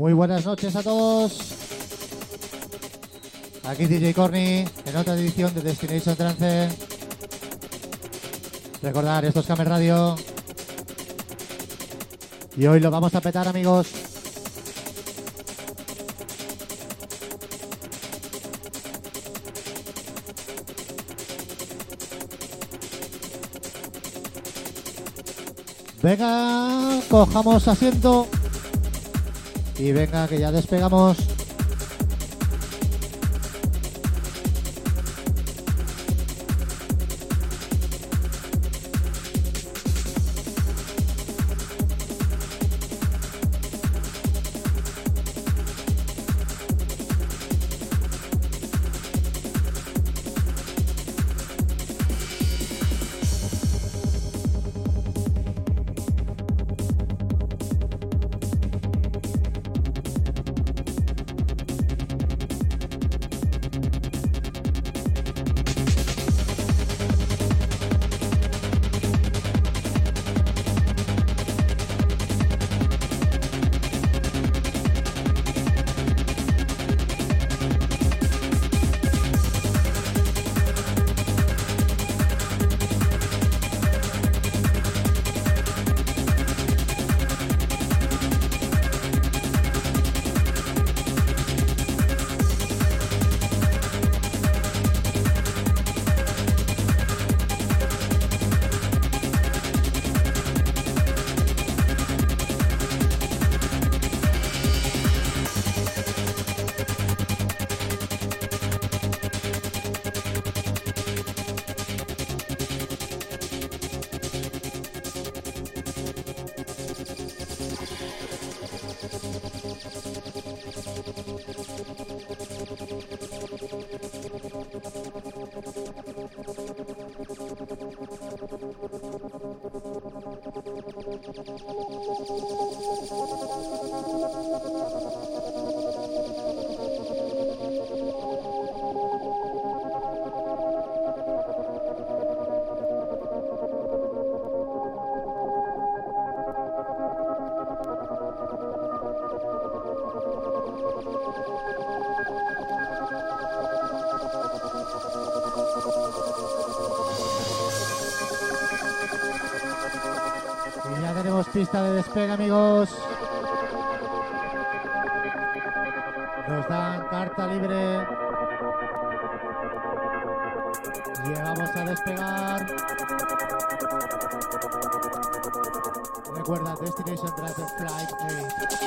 Muy buenas noches a todos. Aquí DJ Corny en otra edición de Destination Trance. Recordar, esto es Camer Radio. Y hoy lo vamos a petar, amigos. Venga, cojamos asiento. Y venga, que ya despegamos. Pista de despegue, amigos. Nos dan carta libre. Llegamos a despegar. Recuerda, Destination Trance Flight 8.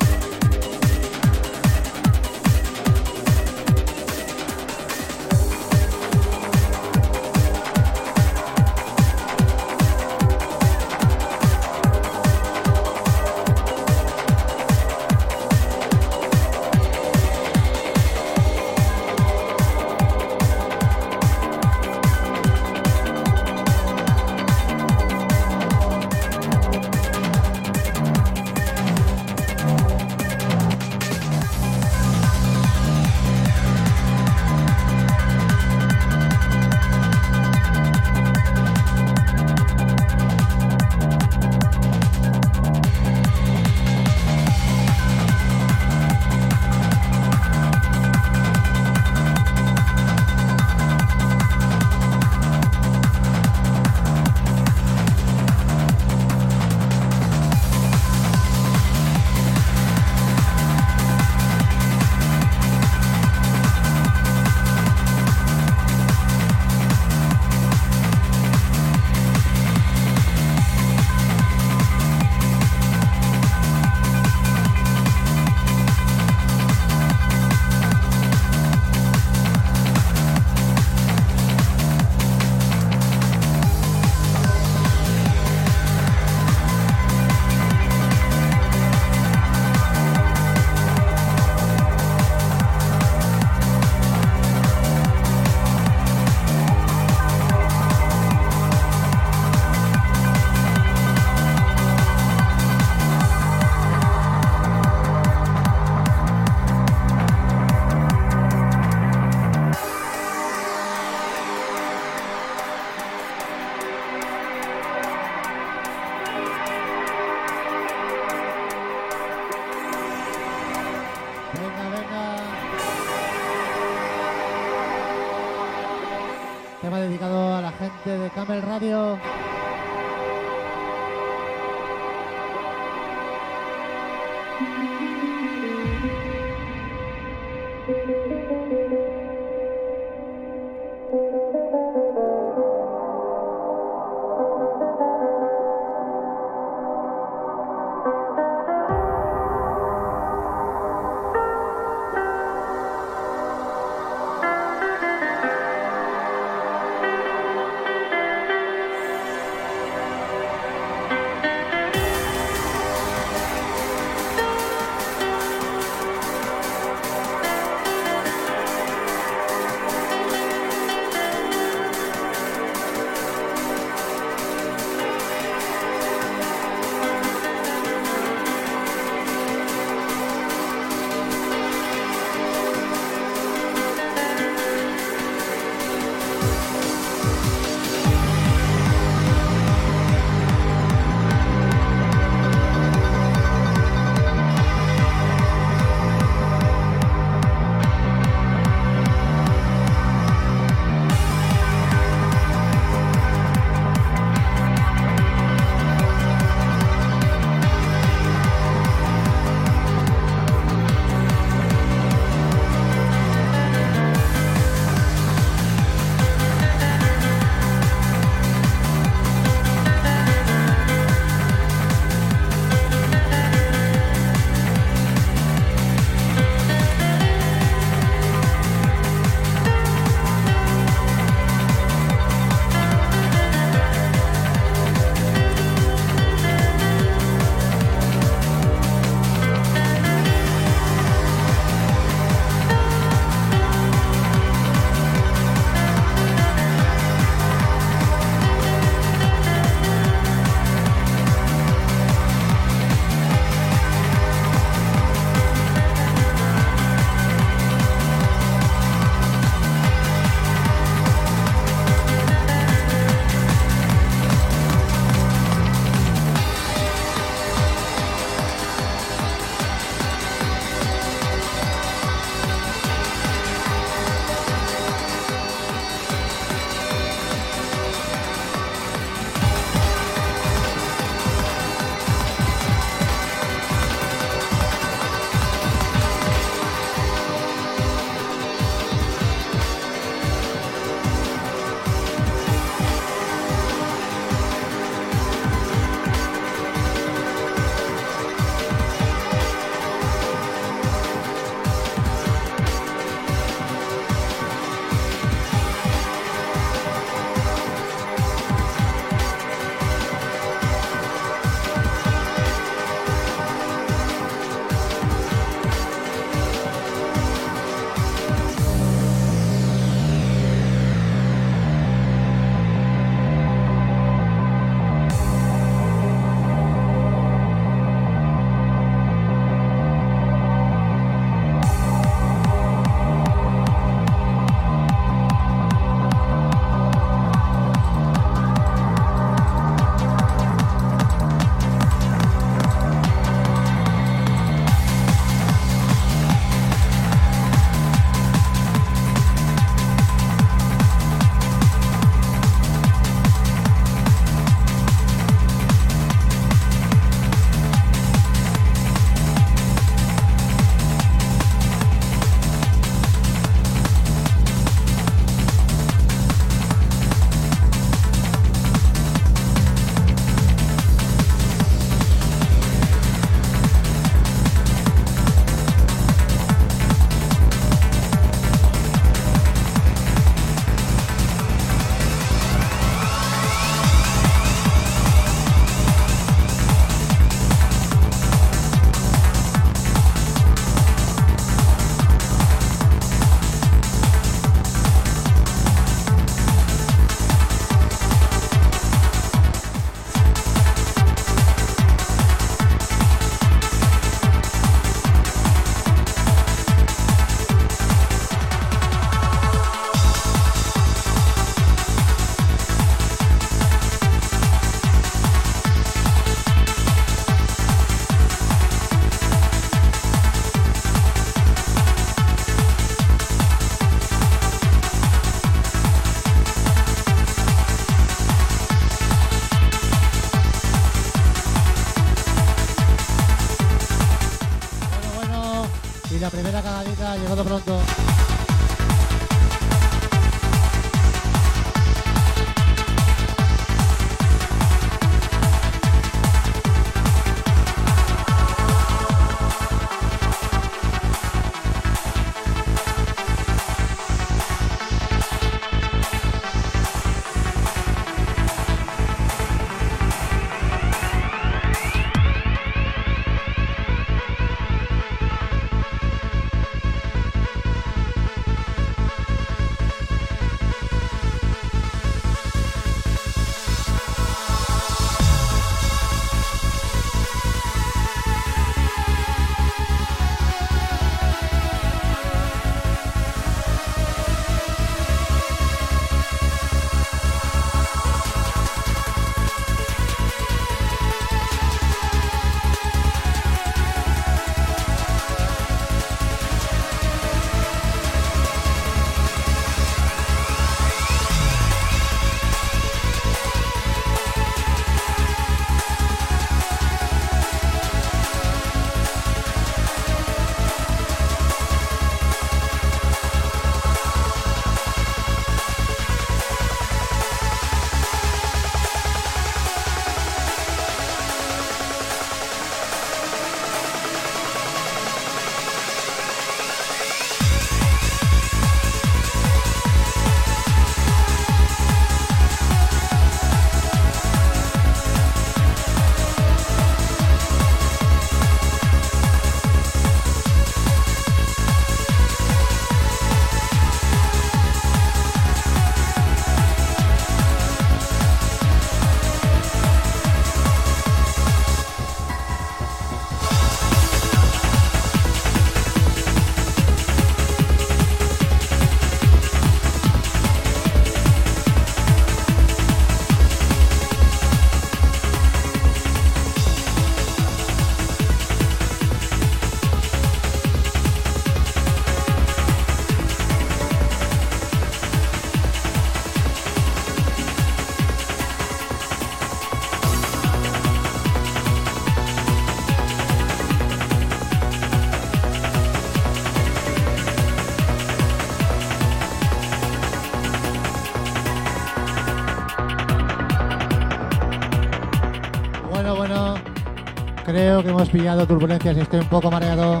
Hemos pillado turbulencias y estoy un poco mareado.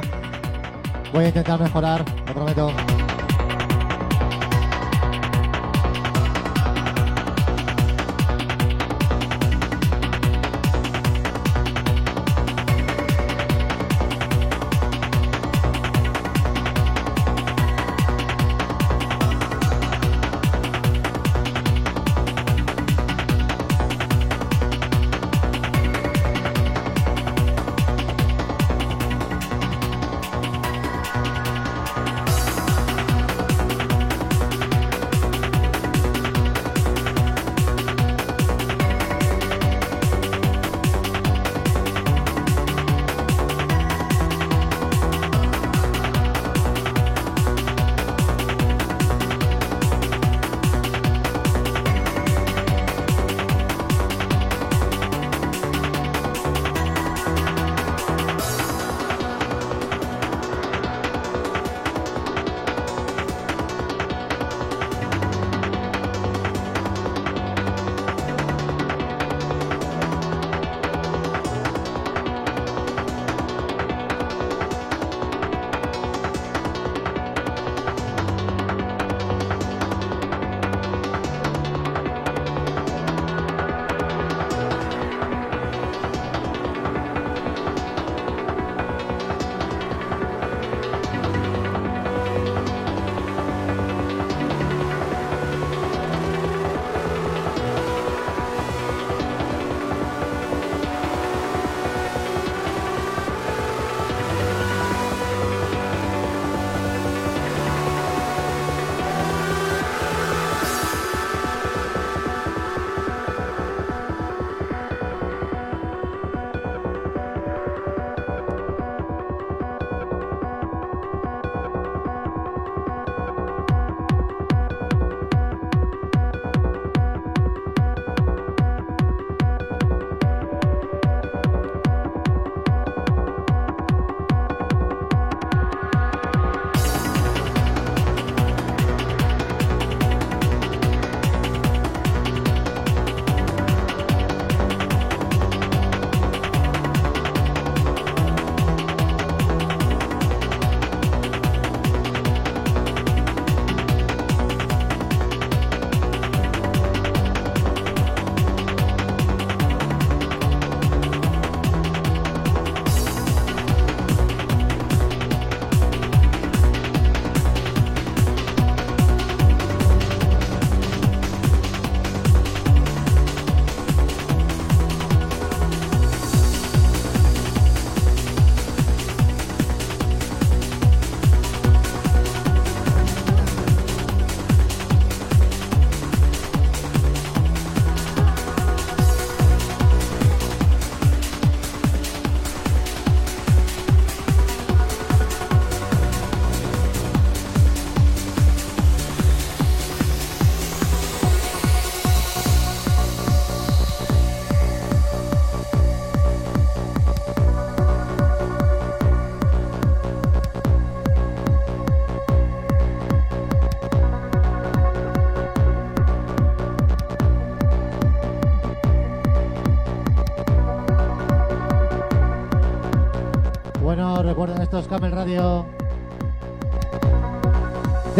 Voy a intentar mejorar, lo prometo.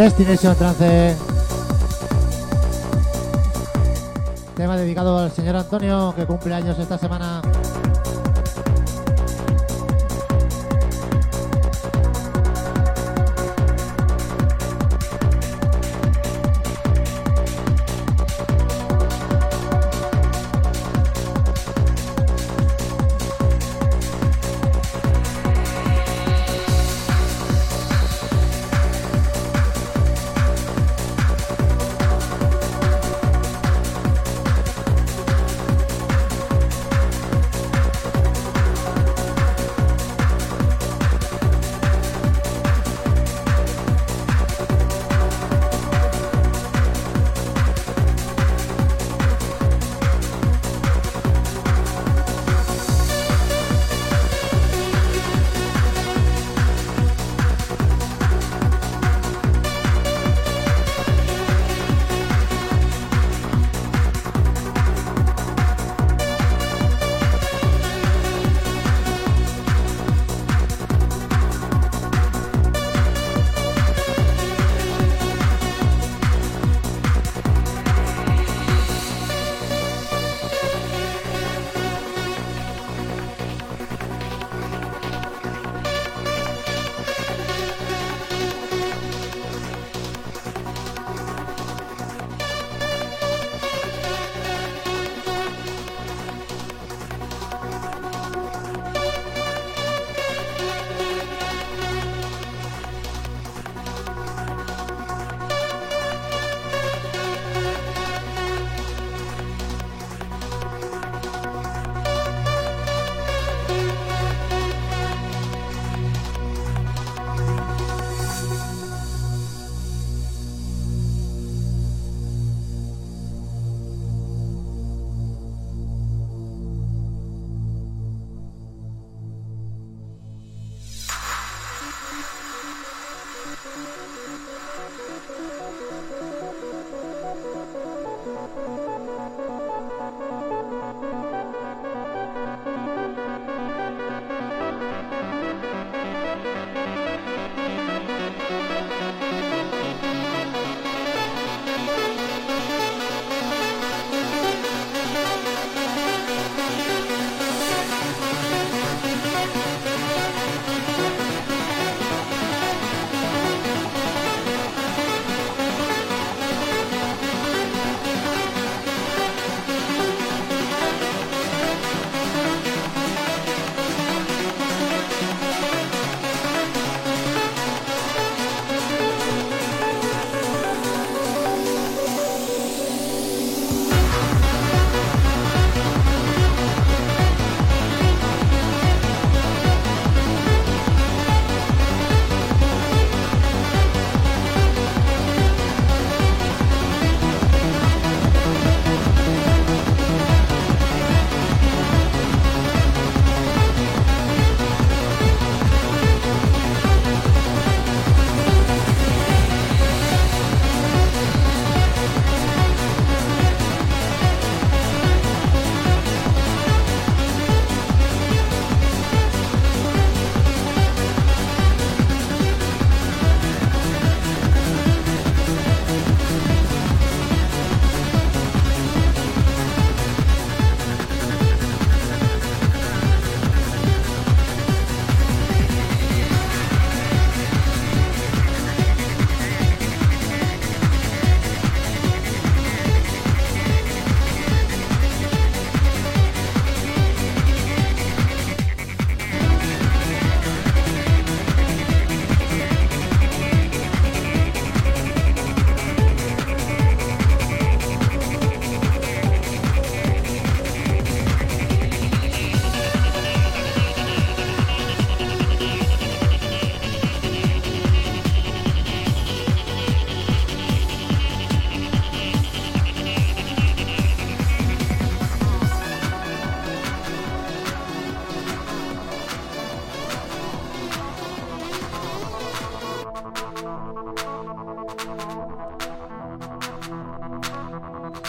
Destination Trance. Tema dedicado al señor Antonio, que cumple años esta semana.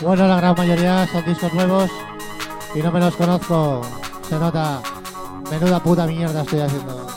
Bueno, la gran mayoría son discos nuevos y no me los conozco. Se nota. Menuda puta mierda estoy haciendo.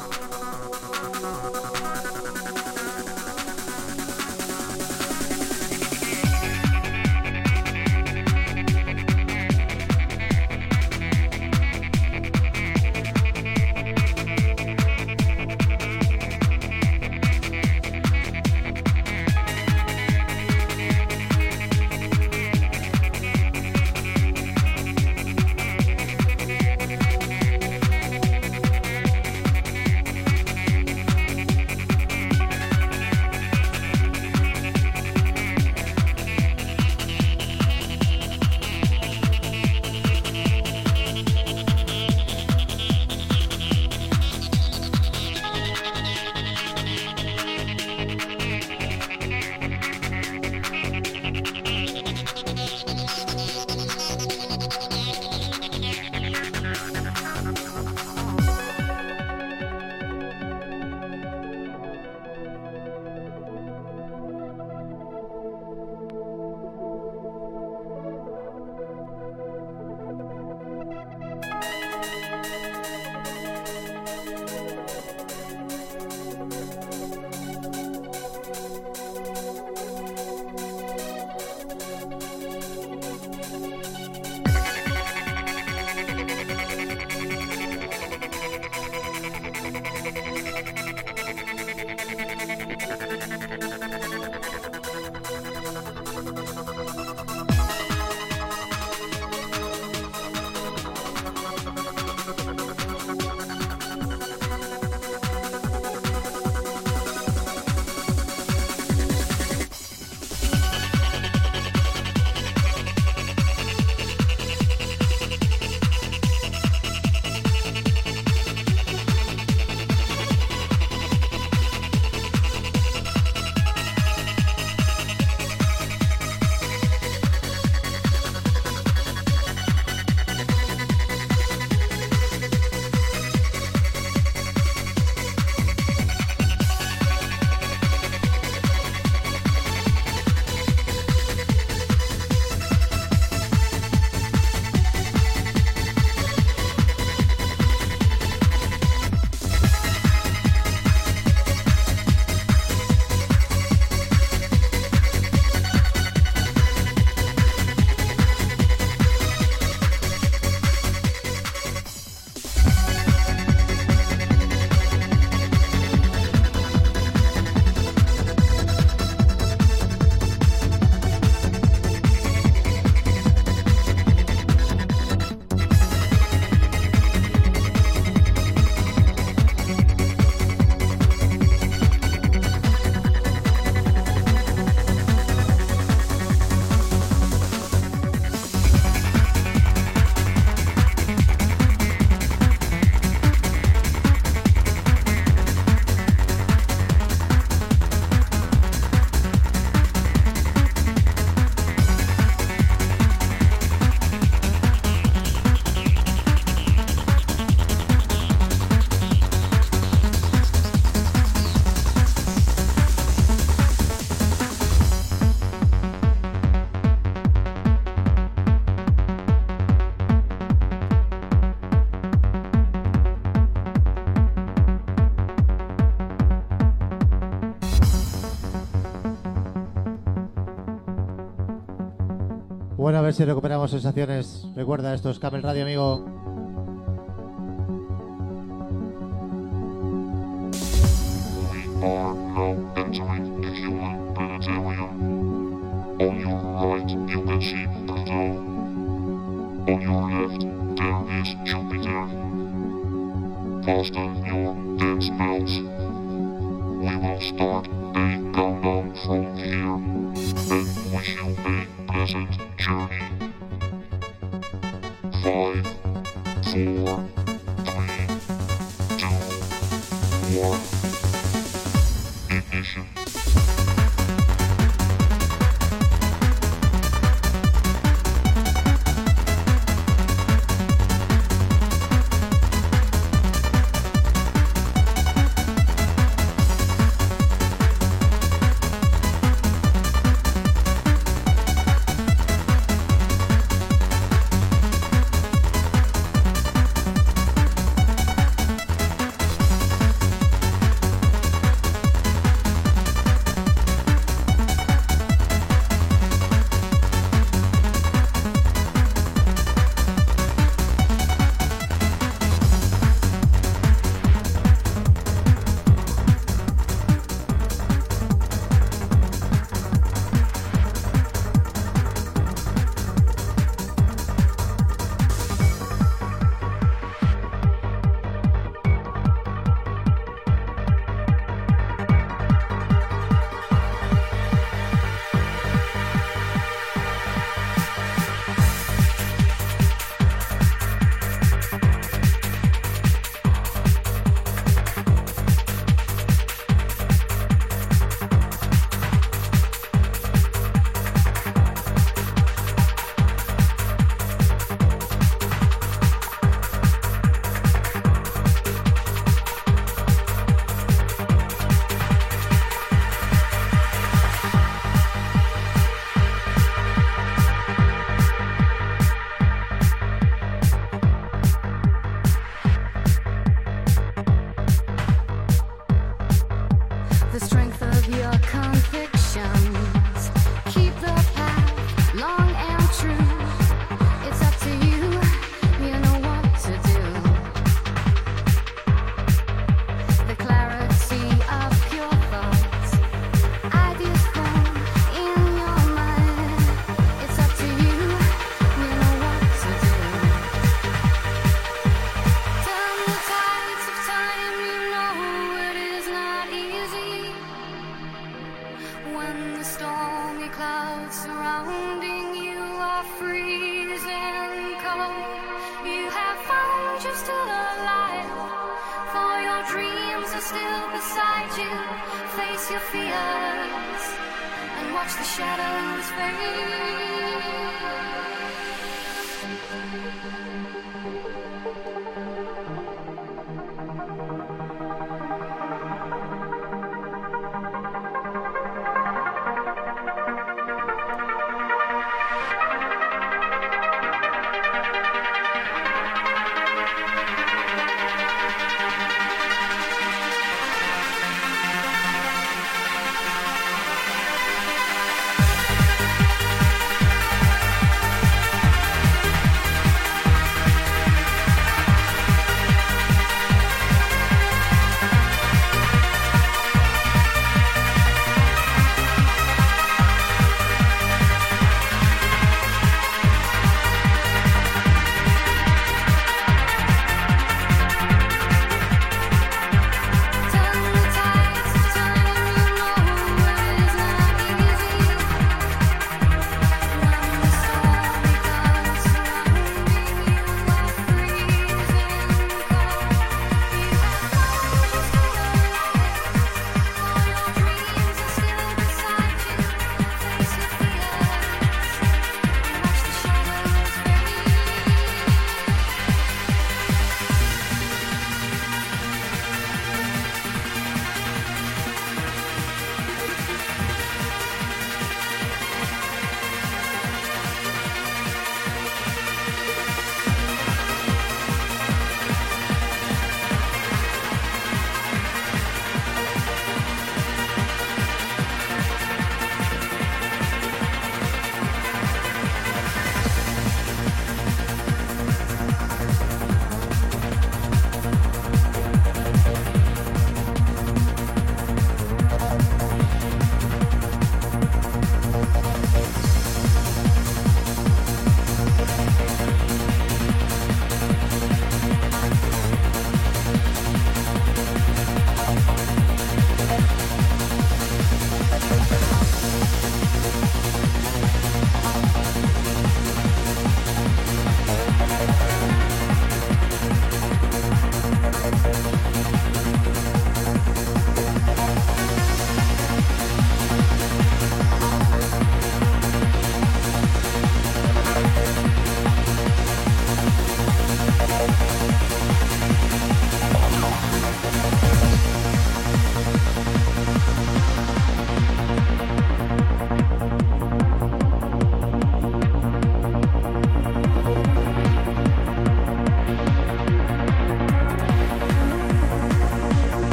A ver si recuperamos sensaciones. Recuerda, esto es Radio, amigo.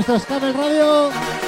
Esto es Camel Radio.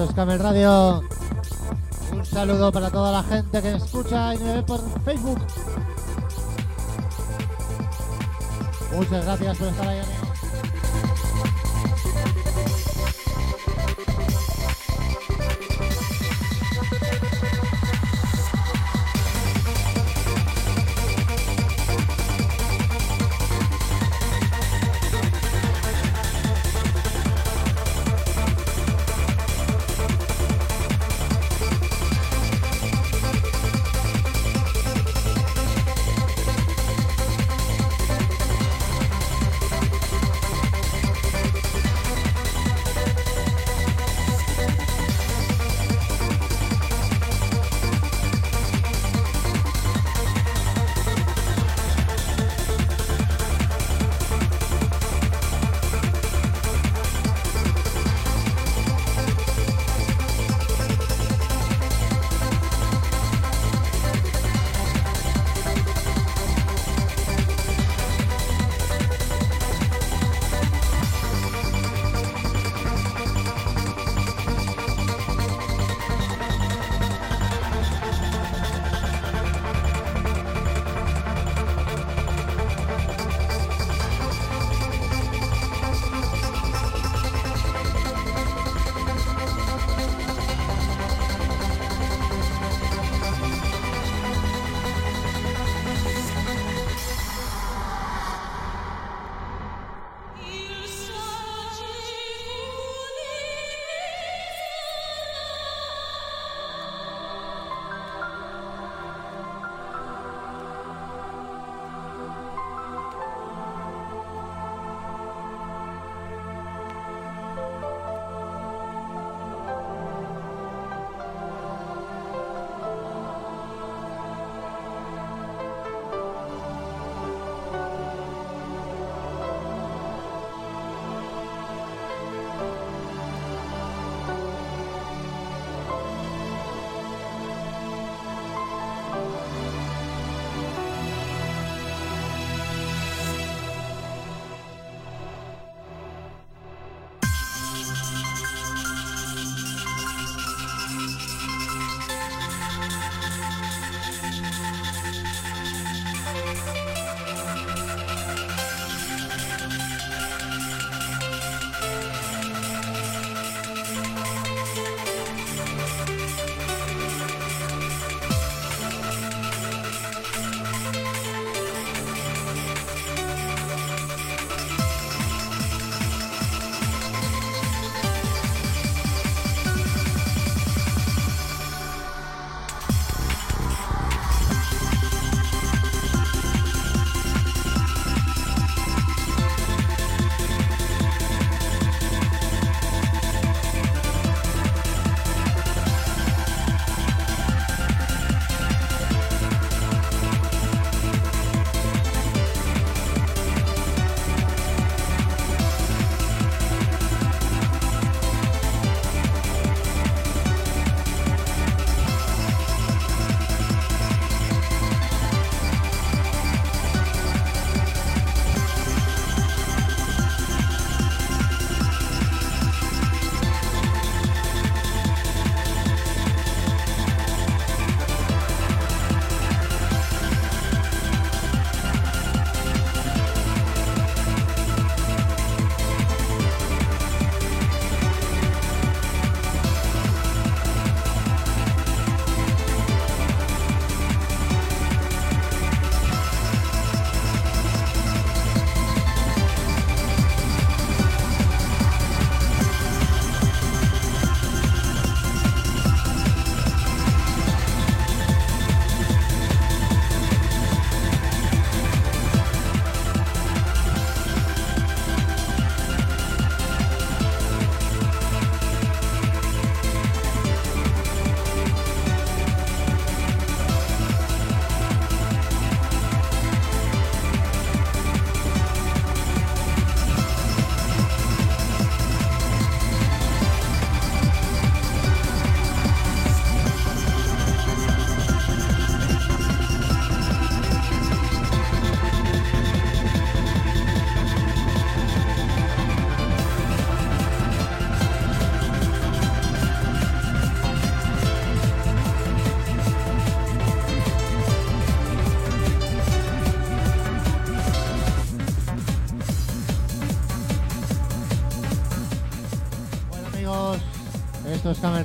Esto es Camel Radio. Un saludo para toda la gente que escucha y me ve por Facebook. Muchas gracias por estar ahí.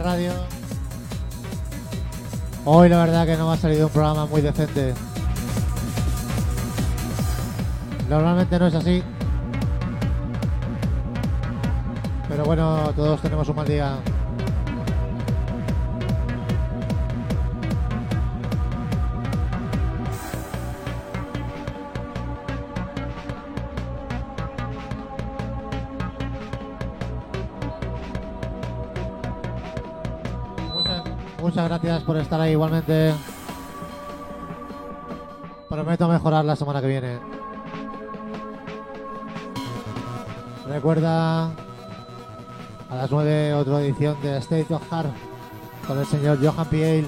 Radio. Hoy la verdad que no me ha salido un programa muy decente. Normalmente no es así. Pero bueno, todos tenemos un mal día. Muchas gracias por estar ahí igualmente. Prometo mejorar la semana que viene. Recuerda a las 9 otra edición de State of Heart con el señor Johan Piel.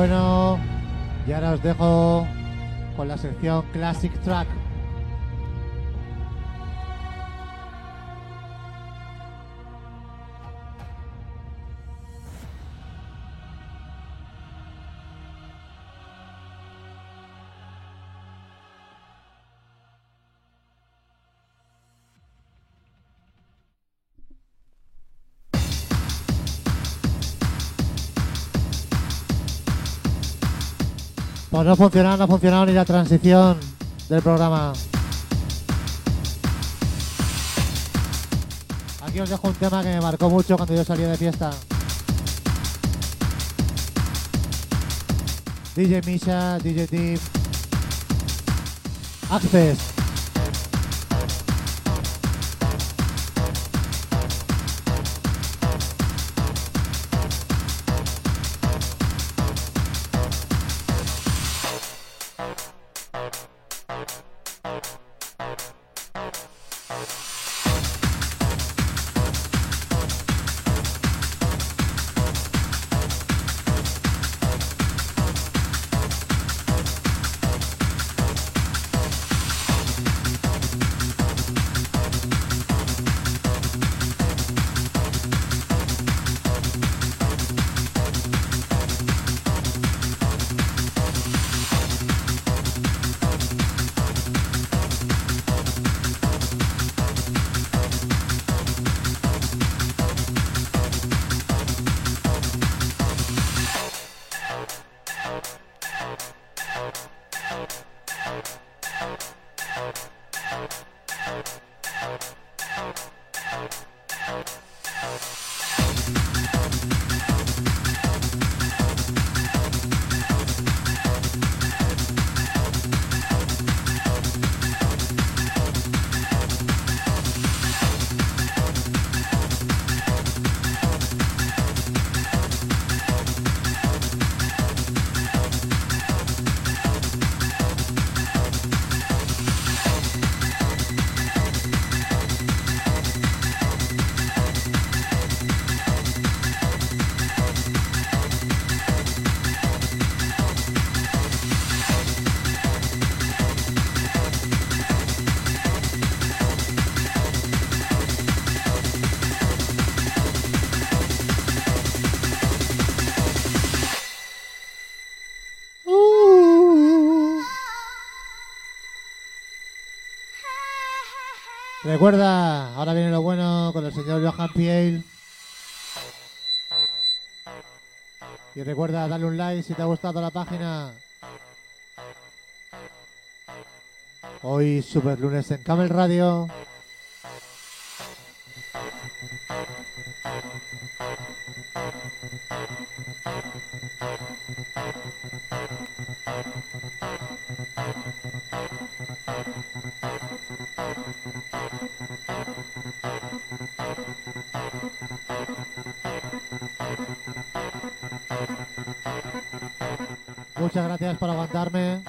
Bueno, y ahora os dejo con la sección Classic Track. No funcionaba, no ha funcionado ni la transición del programa. Aquí os dejo un tema que me marcó mucho cuando yo salía de fiesta. DJ Misha, DJ Deep, Access. Recuerda, ahora viene lo bueno con el señor Johan Piel. Y recuerda darle un like si te ha gustado la página. Hoy Super Lunes en Camel Radio. Muchas gracias por aguantarme.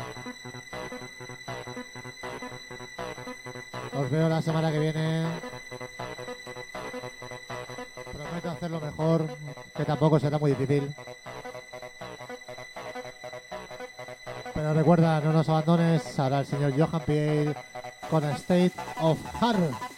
Os veo la semana que viene. Prometo hacerlo mejor, que tampoco será muy difícil. Pero recuerda, no nos abandones. Ahora el señor Johan Piel con State of Heart.